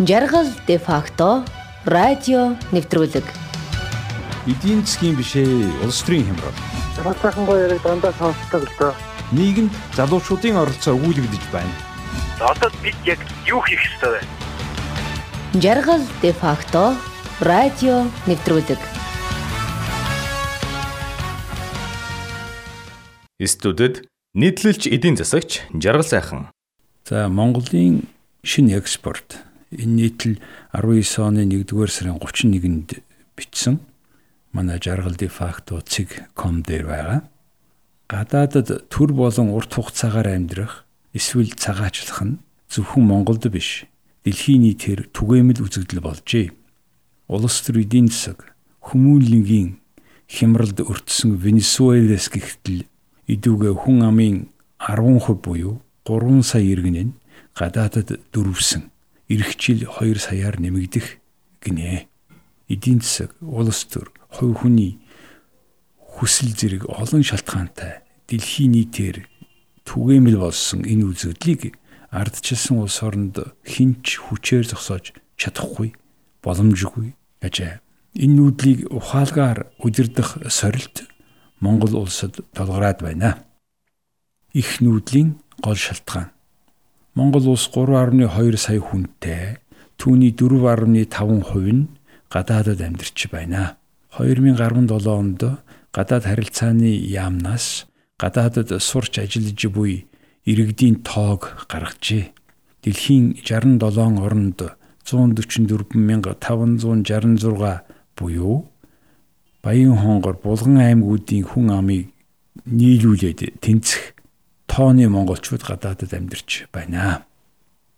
Жаргал де факто радио нэвтрүүлэг. Эдийн засгийн бишээ улс төрийн хямрал. Цахалгаан гоё яриг дандаа сонсдог л доо. Нийгэмд залуучуудын оролцоо өгүүлэгдэж байна. Одоо бид яг юу хийх ёстой вэ? Жаргал де факто радио нэвтрүүлэг. Студид нийтлэлч эдийн засагч Жаргал сайхан. За Монголын шинэ экспорт энэ нийтлэл 19 оны 1-р сарын 31-нд бичсэн манай жаргал де факто цэг ком дээр байгаа. Гадаадад төр болон урт хугацаагаар амьдрах эсвэл цагаачлах нь зөвхөн Монголд биш дэлхийн нийтээр түгээмэл үзэгдэл болжээ. Улс төр эдийн засаг хүмүүнлэнгийн хямралд өртсөн Венесуэлээс гихтэл идүүгээ хүн амын 10% буюу 3 сая иргэн нь гадаадад дөрвсөн ирэх жил 2 саяар нэмэгдэх гинэ. Эдийн засаг, улс төр, хувь хүний хүсэл зэрэг олон шалтгаантай дэлхийн нийтээр түгээмэл болсон энэ үзэгдлийг ардчилсан улс оронд хинч хүчээр зогсоож чадахгүй боломжгүй гэжээ. Энэ нүүдлийг ухаалгаар удирдах сорилт Монгол улсад толгораад байна. Их нүүдлийн гол шалтгаан. Монгол улс 3.2 сая хүнтэй түүний 4.5% нь гадаадад амьдарч байна. 2017 онд гадаад харилцааны яамнаас гадаадад сурч ажиллаж буй иргэдийн тоог гаргажээ. Дэлхийн 67 оронд 144566 буюу Баян хонгор Булган аймагуудын хүн амыг нийлүүлээд тэнцэх тооны монголчууд гадаадад амьдарч байна.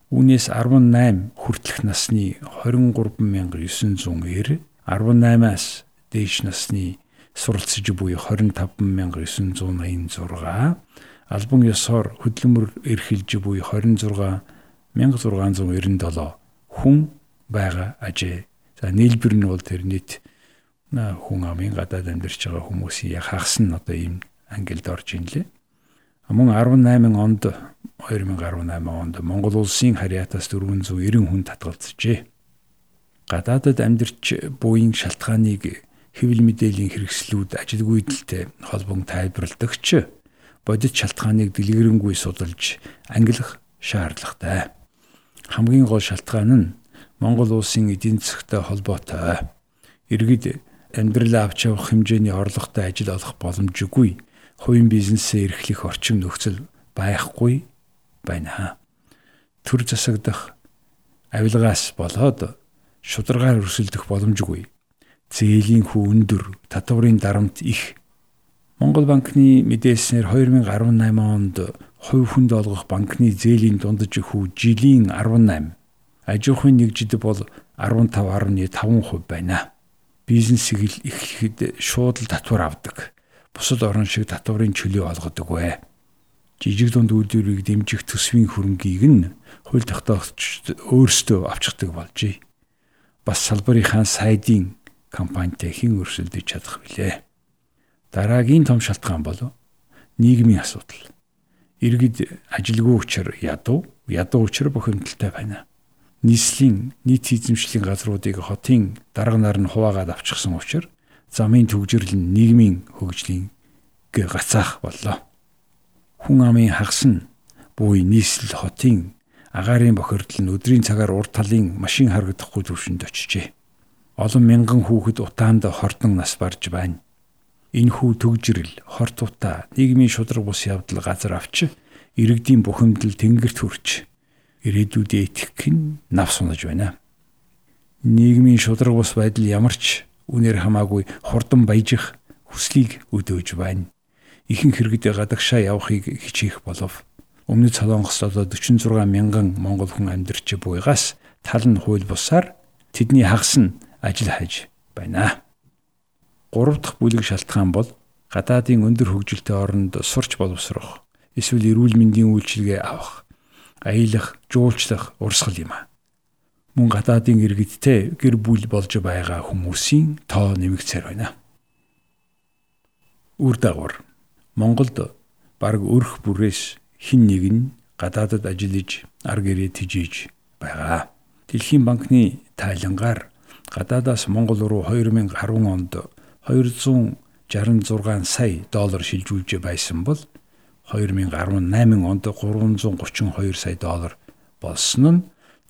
Үүнээс 18 хүртэлх насны 23990, 18-аас дээш насны суралцж буй 25986, албан ёсоор хөдөлмөр эрхэлж буй 26697 хүн байгаа ажээ. За нийлбэр нь бол тэр нийт хүн амын гадаад амьдарч байгаа хүмүүсийн хагас нь одоо ийм ангилд орж ийн лээ. Мөн 18 онд 2018 онд Монгол улсын харьяатаас 490 хүн татгалзжээ. Гадаадад амьдарч буйн шалтгааныг хэвлэл мэдээллийн хэрэгслүүд ажилгүйдэлтэй холбон тайлбарладагч бодит шалтгааныг дэлгэрэнгүй судалж ангилах шаардлагатай. Хамгийн гол шалтгаан нь Монгол улсын эдийн засгтай холбоотой. Иргэд амьдралаа авч явах хэмжээний орлоготой ажил олох боломжгүй хувийн бизнесээ эрхлэх орчин нөхцөл байхгүй байна. Төр засагдах авилгаас болоод шударгаар өрсөлдөх боломжгүй. Зээлийн хүү өндөр, татварын дарамт их. Монгол банкны мэдээснээр 2018 онд хувь хүнд олгох банкны зээлийн дундаж хүү жилийн 18, аж ахуйн нэгжид бол 15.5% байна бизнесийг эхлэхэд шууд л татвар авдаг. Бусад орн шиг татварын чөлөө олгодог вэ. Жижиг дунд үйлдвэрийг дэмжих төсвийн хөрөнгийг нь хууль тогтоогчд өөрсдөө авчдаг болжээ. Бас салбарынхаа сайдын компанитай хэн өрсөлдөж чадах вүлээ. Дараагийн том шалтгаан бол нийгмийн асуудал. Иргэд ажилгүй учраас ядуу, ядуу учраас бухимдалтай байна нийслэлийн нийт эзэмшлийн газруудыг хотын дарга нар нь хуваагаад авчихсан учраас замын төгжрөл нь нийгмийн хөгжлийн гацаах боллоо. Хүн амын хагас нь буй нийслэл хотын агаарын бохирдол нь өдрийн цагаар урд талын машин харагдахгүй төвшөнд очижээ. Олон мянган хүүхэд утаанд хордон нас барж байна. Энэ хүү төгжрөл, хорт утаа, нийгмийн шудраг бус явдал газар авч иргэдийн бухимдал тэнгэрт хүрч ирээдүйдээ итгэх нь нав сунаж байна. Нийгмийн шудраг бус байдал ямар ч үнээр хамаагүй хурдан баяжих хүслийг өдөөж байна. Ихэнх хэрэгдээ гадагшаа явахыг хичээх болов. Өмнөд Солонгост одоо 46 мянган монгол хүн амьдарч буйгаас тал нь хууль бусаар тэдний хагас нь ажил хайж байна. Гурав дахь бүлэг шалтгаан бол гадаадын өндөр хөгжилтэй оронд сурч боловсрох эсвэл эрүүл мэндийн үйлчилгээ авах аялах, жуулчлах урсгал юм а. Мөн гадаадын иргэдтэй гэр бүл болж байгаа хүмүүсийн тоо нэмэгцээр байна. Үр дагавар Монголд бараг өрх бүрээс хин нэг нь гадаадад ажиллаж ар гэрээ тижиж байгаа. Дэлхийн банкны тайлангаар гадаадаас Монгол руу 2010 онд 266 сая доллар шилжүүлж байсан бол 2018 онд 332 сая доллар болсон нь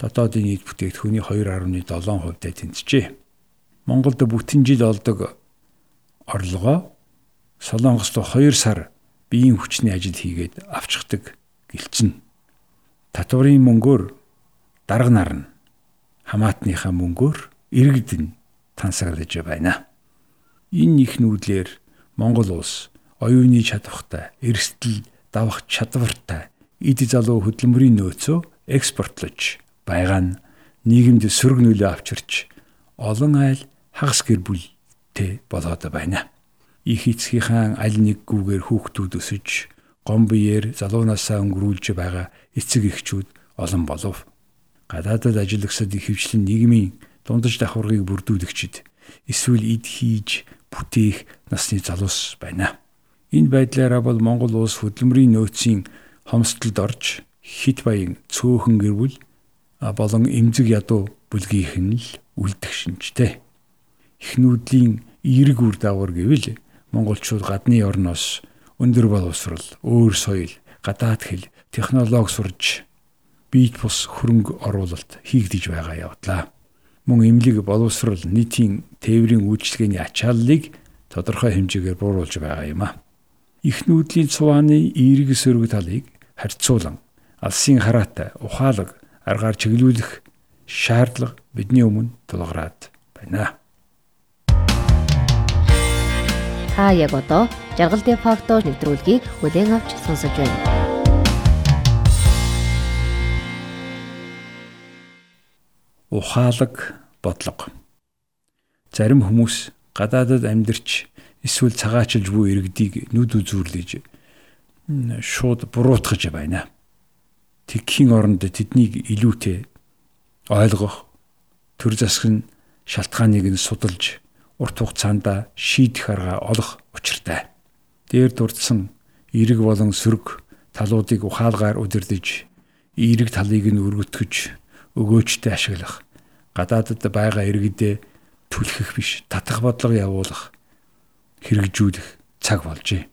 дотоодын нийт бүтээгдэхүүний 2.7%-д тэнцжээ. Монголд бүтэн жил олдог орлогоо Солонгост 2 сар биеийн хүчний ажил хийгээд авчдаг гэлцэн. Татварын мөнгөөр дарга нарна. Хамаатныхаа мөнгөөр иргэдэн тансаглаж байна. Энэ их нүүдлэр Монгол улс оюуны чадвартай, эрсдэл давах чадвартай эд залуу хөдөлмөрийн нөөцөө экспортлож байгаа нь нийгэмд сөрөг нөлөө авчирч олон айл хагас гэр бүлтэй болоод байна их эцгийнхаа аль нэггүйгээр хүүхдүүд өсөж гом биеэр залуунаасаа өнгөрүүлж байгаа эцэг эхчүүд олон болов. Гадаадад ажиллагсад ихэвчлэн нийгмийн дундаж давхаргыг бүрдүүлэгчид эсвэл эд хийж бүтээх насны залуус байна. Энэ байдлаараа бол Монгол улс хөдөлмөрийн нөөцийн хомсдолд орж хит баян цөөхөн гэр бүл болон эмзэг ядуу бүлгийнх нь л үлдэх шинжтэй. Эхнүүдлийн эерэг үр дагавар гэвэл монголчууд гадны орноос өндөр боловсрал, өөр соёл, гадаад хэл, технологи сурж биет бус хөрөнгө оруулалт хийгдэж байгаа явдлаа. Мөн эмнэлэг боловсрал нийтийн тээврийн үйлчлэгээний ачааллыг тодорхой хэмжээгээр бууруулж байгаа юм а. Ихнүүдлийн цувааны эерэг сөрөг талыг харьцуулан алсын хараатай ухаалаг аргаар чиглүүлэх шаардлага бидний өмнө тулгараад байна. Та яг одоо жаргал де факто нэвтрүүлгийг бүлээн авч сонсож байна. Ухаалаг бодлого. Зарим хүмүүс гадаадад амьдарч эсвэл цагаачилж буй иргэдийг нүд үзүүрлэж шууд буруутгаж байна. Тэгхийн оронд тэднийг илүүтэй ойлгох төр нь шалтгааныг нь судалж урт хугацаанд шийдэх арга олох учиртай. Дээр дурдсан эрэг болон сөрөг талуудыг ухаалгаар удирдах, эрэг талыг нь өргөтгөж өгөөжтэй ашиглах, гадаадд байгаа иргэдээ түлхэх биш, татах бодлого явуулах, хэрэгжүүлэх цаг болжээ.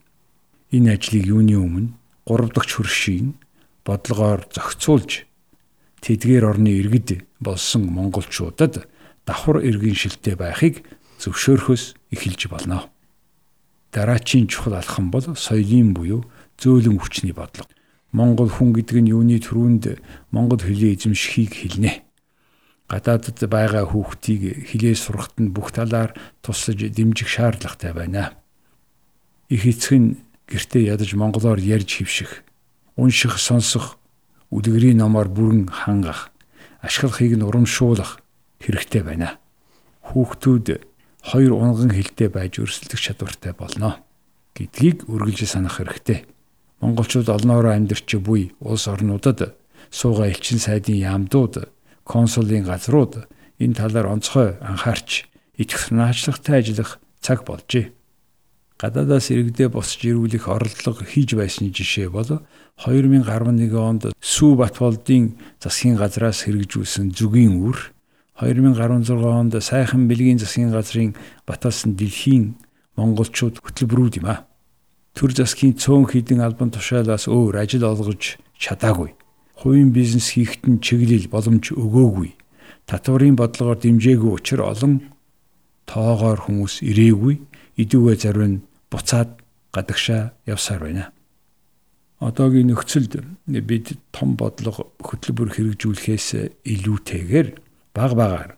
Энэ ажлыг юуны өмнө 3 дахь хөршийн бодлогоор зохицуулж тэдгээр орны иргэд болсон монголчуудад давхар иргэн шилтэй байхыг зөвшөөрөхөөс эхэлж болно. Дараачийн чухал алхам бол соёлын буюу зөөлөн хүчний бодлого. Монгол хүн гэдэг нь юуны төрөнд монгол хэлний эзэмшихийг хэлнэ. Гадаадд байгаа хүүхдийг хэлээ сурахад нь бүх талаар тусаж дэмжих шаардлагатай байна. Их эцэг нь гэртээ ядаж монголоор ярьж хөвших, унших, сонсох, үлгэрийн номоор бүрэн хангах, ашиглахыг нь урамшуулах хэрэгтэй байна. Хүүхдүүд хоёр унган хилтэй байж өрсөлдөх чадвартай болно гэдгийг үргэлж санах хэрэгтэй. Монголчууд олноороо амьдарч буй улс орнуудад сууга элчин сайдын яамдууд, консулын газрууд энэ талаар онцгой анхаарч итгэх наачлагтай ажиллах цаг болжээ. Гадаадаас иргэдээ босч ирүүлэх оролдлого хийж байсны жишээ бол 2011 онд Сүү Батболдын засгийн газраас хэрэгжүүлсэн зүгийн үр 2016 онд сайхан бэлгийн засгийн газрын баталсан дэлхийн монголчууд хөтөлбөрүүд юм а. Төр засгийн цөөн хідэн албан тушаалаас өөр ажил олгож чадаагүй. Хувийн бизнес хийхэд нь чиглэл боломж өгөөгүй. Татварын бодлогоор дэмжээгүй учраас олон тоогоор хүмүүс ирээгүй. Идүүгээ зарим буцаад гадагшаа явсаар байна. Одоогийн нөхцөлд бид том бодлого хөтөлбөр хэрэгжүүлэхээс илүүтэйгээр баг багаар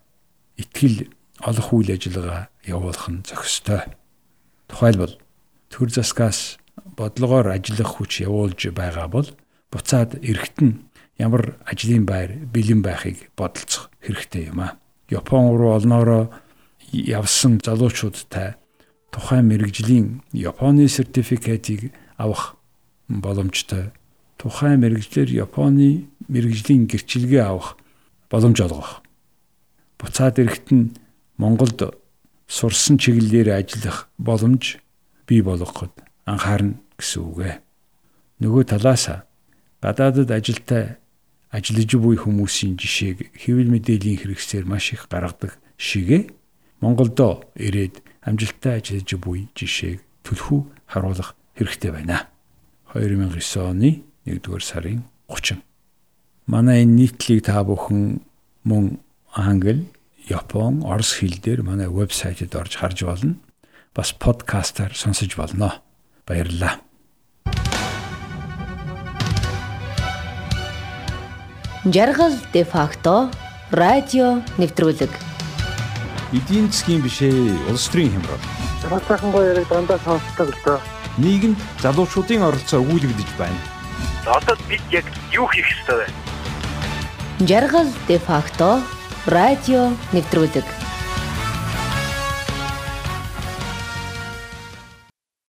итгэл олох үйл ажиллагаа явуулах нь зохистой. Тухайлбал төр засгаас бодлогоор ажиллах хүч явуулж байгаа бол буцаад нь ямар ажлын байр бэлэн байхыг бодолцох хэрэгтэй юм а. Япон руу олноороо явсан залуучуудтай тухайн мэрэгжлийн Японы сертификатыг авах боломжтой. Тухайн мэрэгжлэр Японы мэрэгжлийн гэрчилгээ авах боломж олгох буцаад ирэхэд нь Монголд сурсан чиглэлээр ажиллах боломж бий болгоход анхаарна гэсэн үг ээ. Нөгөө талаас гадаадд ажилтай ажиллаж буй хүмүүсийн жишээг хэвлэл мэдээллийн хэрэгсээр маш их гаргадаг шигэ Монголдо ирээд амжилттай ажиллаж буй жишээг түлхүү харуулах хэрэгтэй байна. 2009 оны 1-р сарын 30. Манай энэ нийтлийг та бүхэн мөн англи, япон, орос хэл дээр манай вебсайтад орж харж болно. Бас подкастаар сонсож болно. Баярлалаа. Жаргал де факто радио нэвтрүүлэг. Эдийн засгийн бишээ улс төрийн хямрал. Бас сайхан гоё яриг дандаа сонсдог л доо. Нийгэмд залуучуудын оролцоо өгүүлэгдэж байна. Одоо бид яг юу хийх ёстой вэ? Жаргал де факто радио нэвтрүүлэг.